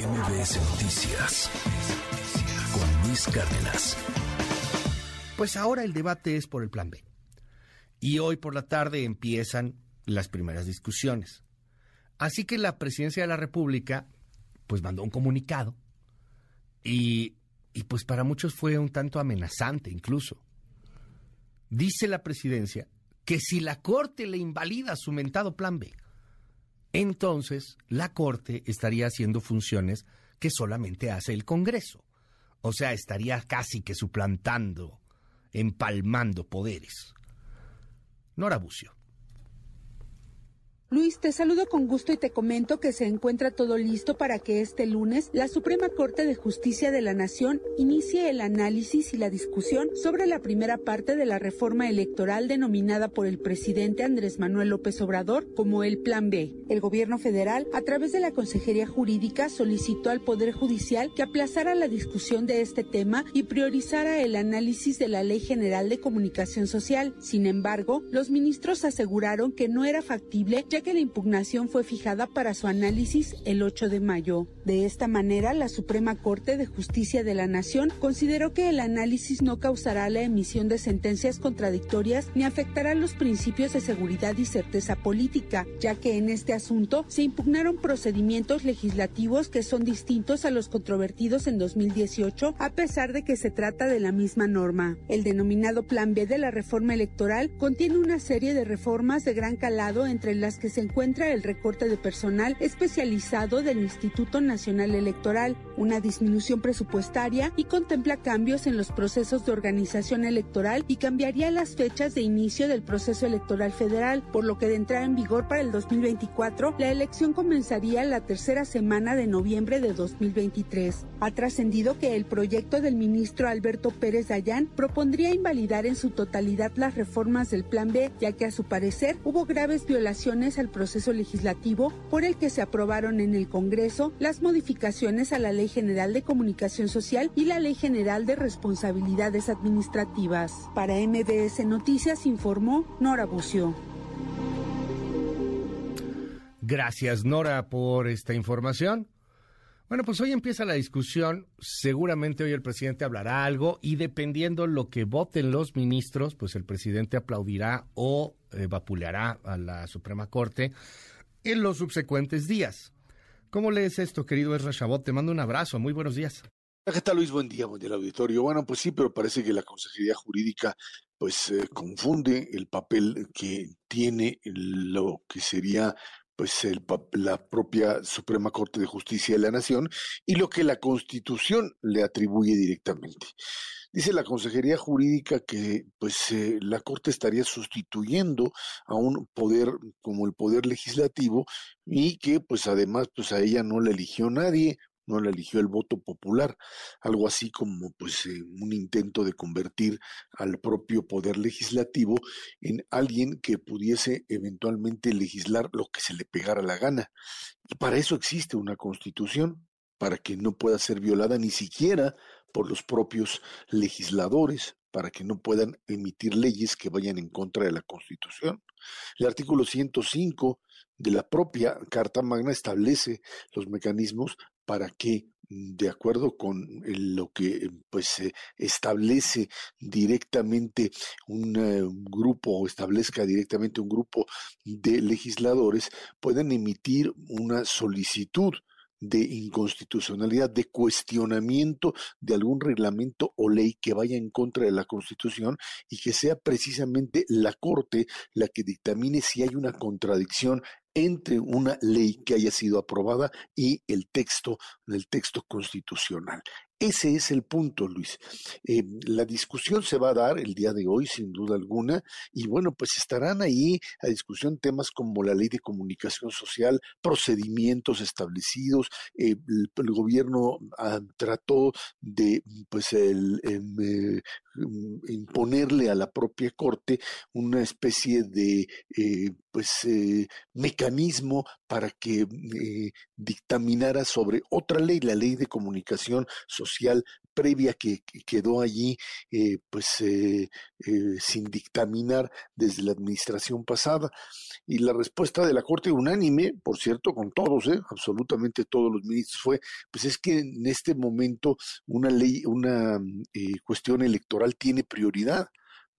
MBS Noticias con Luis Cárdenas. Pues ahora el debate es por el plan B. Y hoy por la tarde empiezan las primeras discusiones. Así que la presidencia de la República pues mandó un comunicado y, y pues para muchos fue un tanto amenazante incluso. Dice la presidencia que si la Corte le invalida su mentado plan B, entonces la Corte estaría haciendo funciones que solamente hace el Congreso. O sea, estaría casi que suplantando, empalmando poderes. Nora Bucio. Luis, te saludo con gusto y te comento que se encuentra todo listo para que este lunes la Suprema Corte de Justicia de la Nación inicie el análisis y la discusión sobre la primera parte de la reforma electoral denominada por el presidente Andrés Manuel López Obrador como el Plan B. El gobierno federal, a través de la Consejería Jurídica, solicitó al Poder Judicial que aplazara la discusión de este tema y priorizara el análisis de la Ley General de Comunicación Social. Sin embargo, los ministros aseguraron que no era factible que la impugnación fue fijada para su análisis el 8 de mayo. De esta manera, la Suprema Corte de Justicia de la Nación consideró que el análisis no causará la emisión de sentencias contradictorias ni afectará los principios de seguridad y certeza política, ya que en este asunto se impugnaron procedimientos legislativos que son distintos a los controvertidos en 2018, a pesar de que se trata de la misma norma. El denominado Plan B de la reforma electoral contiene una serie de reformas de gran calado entre las que se encuentra el recorte de personal especializado del Instituto Nacional Electoral, una disminución presupuestaria y contempla cambios en los procesos de organización electoral y cambiaría las fechas de inicio del proceso electoral federal, por lo que de entrar en vigor para el 2024, la elección comenzaría la tercera semana de noviembre de 2023. Ha trascendido que el proyecto del ministro Alberto Pérez Dayán propondría invalidar en su totalidad las reformas del Plan B, ya que a su parecer hubo graves violaciones al proceso legislativo por el que se aprobaron en el Congreso las modificaciones a la Ley General de Comunicación Social y la Ley General de Responsabilidades Administrativas. Para MBS Noticias informó Nora Bucio. Gracias, Nora, por esta información. Bueno, pues hoy empieza la discusión. Seguramente hoy el presidente hablará algo y dependiendo lo que voten los ministros, pues el presidente aplaudirá o eh, vapuleará a la Suprema Corte en los subsecuentes días. ¿Cómo lees esto, querido Ezra Chabot? Te mando un abrazo. Muy buenos días. ¿Qué tal, Luis? Buen día, buen auditorio. Bueno, pues sí, pero parece que la Consejería Jurídica pues eh, confunde el papel que tiene lo que sería pues el, la propia Suprema Corte de Justicia de la Nación y lo que la Constitución le atribuye directamente. Dice la Consejería Jurídica que pues eh, la Corte estaría sustituyendo a un poder como el poder legislativo y que pues además pues a ella no la eligió nadie, no la eligió el voto popular, algo así como pues eh, un intento de convertir al propio poder legislativo en alguien que pudiese eventualmente legislar lo que se le pegara la gana. Y para eso existe una constitución, para que no pueda ser violada ni siquiera por los propios legisladores, para que no puedan emitir leyes que vayan en contra de la Constitución. El artículo 105 de la propia Carta Magna establece los mecanismos para que de acuerdo con lo que pues establece directamente un, eh, grupo o establezca directamente un grupo de legisladores puedan emitir una solicitud de inconstitucionalidad, de cuestionamiento de algún reglamento o ley que vaya en contra de la Constitución y que sea precisamente la Corte la que dictamine si hay una contradicción entre una ley que haya sido aprobada y el texto del texto constitucional. Ese es el punto, Luis. Eh, la discusión se va a dar el día de hoy, sin duda alguna, y bueno, pues estarán ahí a discusión temas como la ley de comunicación social, procedimientos establecidos. Eh, el, gobierno ah, trató de, pues, em, eh, imponerle a la propia corte una especie de, pues, mecanismo para que dictaminara sobre otra ley, la ley de comunicación social previa que, quedó allí eh, pues eh, eh, sin dictaminar desde la administración pasada. Y la respuesta de la corte unánime por cierto con todos absolutamente todos los ministros fue pues es que en este momento una ley una cuestión electoral tiene prioridad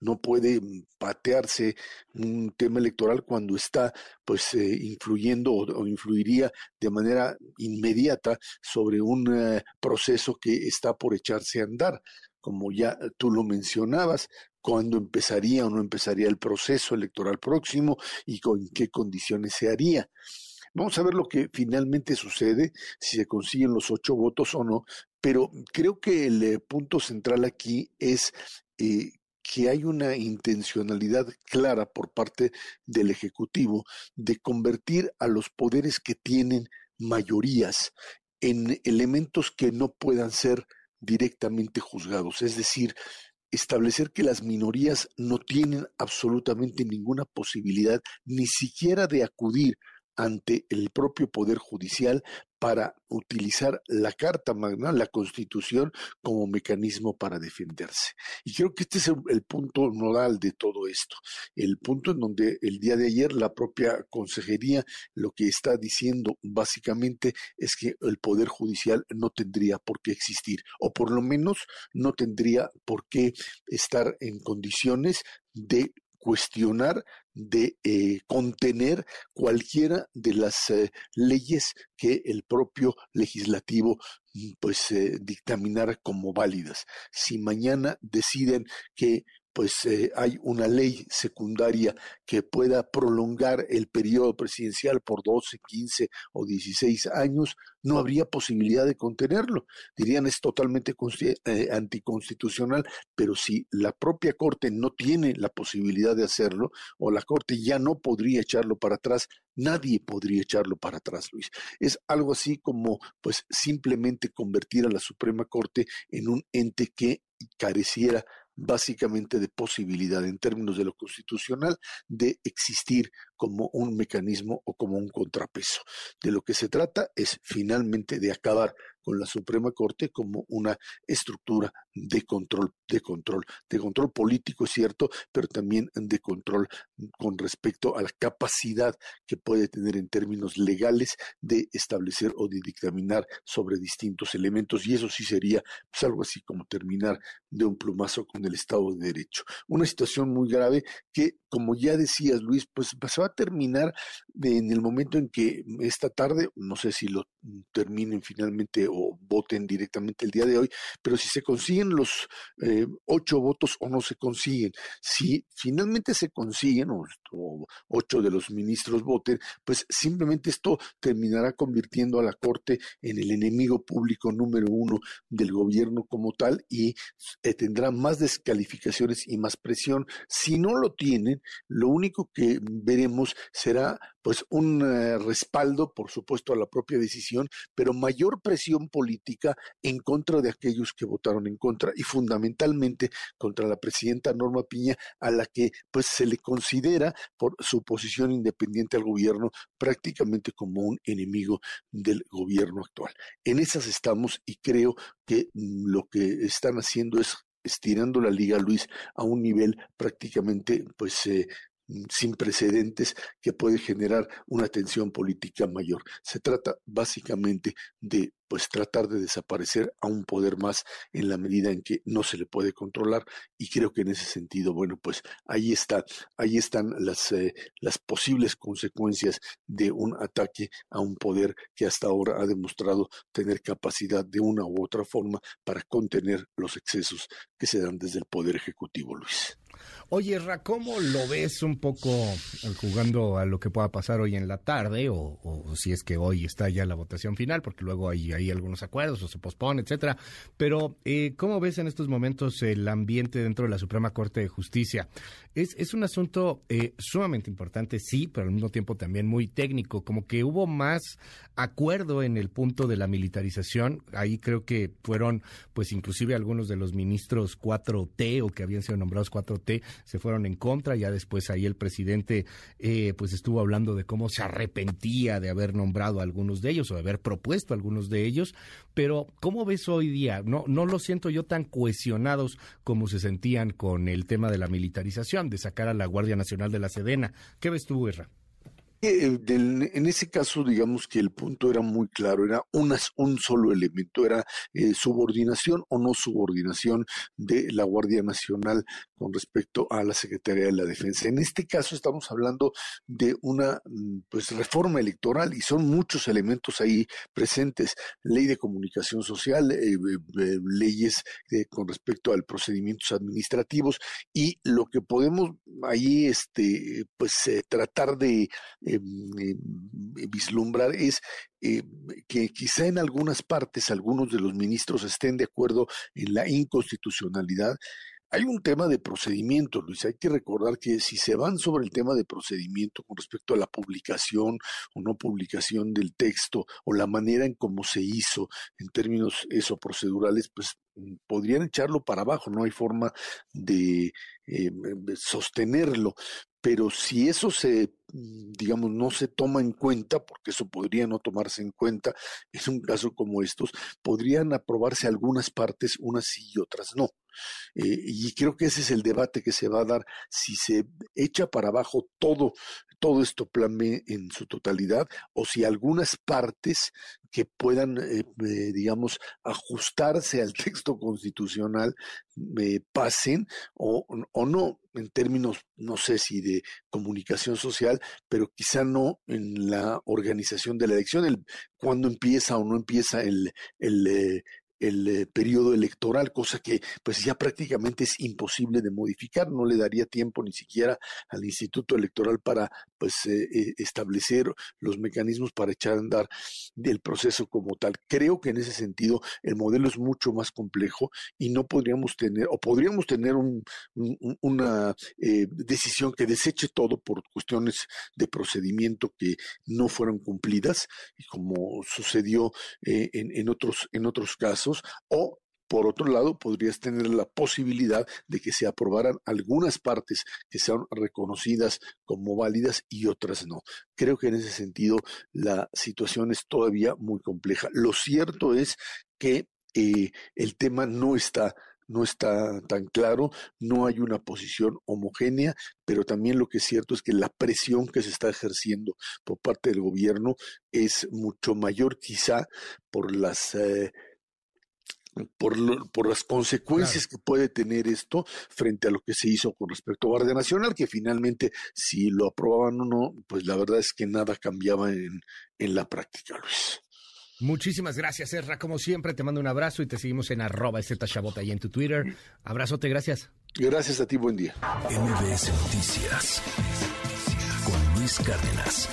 no puede patearse un tema electoral cuando está pues eh, influyendo o, influiría de manera inmediata sobre un eh, proceso que está por echarse a andar como ya tú lo mencionabas, cuándo empezaría o no empezaría el proceso electoral próximo y con qué condiciones se haría. Vamos a ver lo que finalmente sucede, si se consiguen los ocho votos o no, pero creo que el eh, punto central aquí es que hay una intencionalidad clara por parte del Ejecutivo de convertir a los poderes que tienen mayorías en elementos que no puedan ser directamente juzgados, es decir, establecer que las minorías no tienen absolutamente ninguna posibilidad ni siquiera de acudir ante el propio Poder Judicial para utilizar la Carta Magna, la Constitución, como mecanismo para defenderse. Y creo que este es el, punto nodal de todo esto, el punto en donde el día de ayer la propia Consejería lo que está diciendo básicamente es que el Poder Judicial no tendría por qué existir, o por lo menos no tendría por qué estar en condiciones de cuestionar, de eh, contener cualquiera de las eh, leyes que el propio legislativo mm, pues eh, dictaminara como válidas. Si mañana deciden que pues eh, hay una ley secundaria que pueda prolongar el periodo presidencial por 12, 15 o 16 años, no habría posibilidad de contenerlo. Dirían es totalmente eh, anticonstitucional, pero si la propia Corte no tiene la posibilidad de hacerlo, o la Corte ya no podría echarlo para atrás, nadie podría echarlo para atrás, Luis. Es algo así como, pues, simplemente convertir a la Suprema Corte en un ente que careciera básicamente de posibilidad en términos de lo constitucional de existir como un mecanismo o como un contrapeso. De lo que se trata es finalmente de acabar la Suprema Corte como una estructura de control, de control, de control político, es cierto, pero también de control con respecto a la capacidad que puede tener en términos legales de establecer o de dictaminar sobre distintos elementos. Y eso sí sería pues, algo así como terminar de un plumazo con el Estado de Derecho. Una situación muy grave que, como ya decías, Luis, pues se va a terminar en el momento en que esta tarde, no sé si lo terminen finalmente o voten directamente el día de hoy, pero si se consiguen los eh, ocho votos o no se consiguen, si finalmente se consiguen o, ocho de los ministros voten, pues simplemente esto terminará convirtiendo a la Corte en el enemigo público número uno del gobierno como tal y eh, tendrá más descalificaciones y más presión. Si no lo tienen, lo único que veremos será pues un eh, respaldo, por supuesto, a la propia decisión, pero mayor presión política en contra de aquellos que votaron en contra y fundamentalmente contra la presidenta Norma Piña, a la que pues se le considera por su posición independiente al gobierno prácticamente como un enemigo del gobierno actual. En esas estamos y creo que mm, lo que están haciendo es estirando la liga Luis a un nivel prácticamente pues eh, sin precedentes que puede generar una tensión política mayor. Se trata básicamente de pues tratar de desaparecer a un poder más en la medida en que no se le puede controlar y creo que en ese sentido bueno pues ahí está ahí están las eh, las posibles consecuencias de un ataque a un poder que hasta ahora ha demostrado tener capacidad de una u otra forma para contener los excesos que se dan desde el poder ejecutivo Luis. Oye, Ra, ¿cómo lo ves un poco eh, jugando a lo que pueda pasar hoy en la tarde o, si es que hoy está ya la votación final, porque luego hay, hay algunos acuerdos o se pospone, etcétera? Pero, eh, ¿cómo ves en estos momentos el ambiente dentro de la Suprema Corte de Justicia? Es, es un asunto eh, sumamente importante, sí, pero al mismo tiempo también muy técnico, como que hubo más acuerdo en el punto de la militarización. Ahí creo que fueron, pues, inclusive algunos de los ministros 4T o que habían sido nombrados 4T se fueron en contra, ya después ahí el presidente eh, pues estuvo hablando de cómo se arrepentía de haber nombrado a algunos de ellos o de haber propuesto a algunos de ellos, pero ¿cómo ves hoy día? No, no lo siento yo tan cohesionados como se sentían con el tema de la militarización, de sacar a la Guardia Nacional de la Sedena. ¿Qué ves tú, Guerra? Eh, en ese caso, digamos que el punto era muy claro, era un solo elemento, era eh, subordinación o no subordinación de la Guardia Nacional con respecto a la Secretaría de la Defensa. En este caso estamos hablando de una mm, pues reforma electoral y son muchos elementos ahí presentes, ley de comunicación social, eh, leyes con respecto al procedimientos administrativos y lo que podemos ahí este pues tratar de vislumbrar es eh, que quizá en algunas partes algunos de los ministros estén de acuerdo en la inconstitucionalidad. Hay un tema de procedimiento, Luis. Hay que recordar que si se van sobre el tema de procedimiento con respecto a la publicación o no publicación del texto o la manera en cómo se hizo en términos eso procedurales, pues podrían echarlo para abajo. No hay forma de eh, sostenerlo pero si eso se, mm, digamos, no se toma en cuenta, porque eso podría no tomarse en cuenta en un caso como estos, podrían aprobarse algunas partes, unas sí y otras no. Eh, y creo que ese es el debate que se va a dar si se echa para abajo todo, todo esto plan B en su totalidad o si algunas partes que puedan, eh, eh, digamos, ajustarse al texto constitucional pasen o, o no en términos, no sé si de comunicación social, pero quizá no en la organización de la elección, el cuándo empieza o no empieza el, el, el eh, periodo electoral, cosa que pues ya prácticamente es imposible de modificar, no le daría tiempo ni siquiera al Instituto Electoral para pues eh, eh, establecer los mecanismos para echar a andar el proceso como tal. Creo que en ese sentido el modelo es mucho más complejo y no podríamos tener, o podríamos tener una decisión que deseche todo por cuestiones de procedimiento que no fueron cumplidas, y como sucedió en, en, otros, en otros casos o por otro lado, podrías tener la posibilidad de que se aprobaran algunas partes que sean reconocidas como válidas y otras no. Creo que en ese sentido la situación es todavía muy compleja. Lo cierto es que eh, el tema no está no está tan claro, no hay una posición homogénea, pero también lo que es cierto es que la presión que se está ejerciendo por parte del gobierno es mucho mayor quizá por las eh, por, por las consecuencias que puede tener esto frente a lo que se hizo con respecto a Guardia Nacional, que finalmente, si lo aprobaban o no, pues la verdad es que nada cambiaba en, en la práctica, Luis. Muchísimas gracias, Erra. Como siempre, te mando un abrazo y te seguimos en arroba Chabota y en tu Twitter. Abrazote, gracias. Gracias a ti, buen día. MBS Noticias con Luis Cárdenas.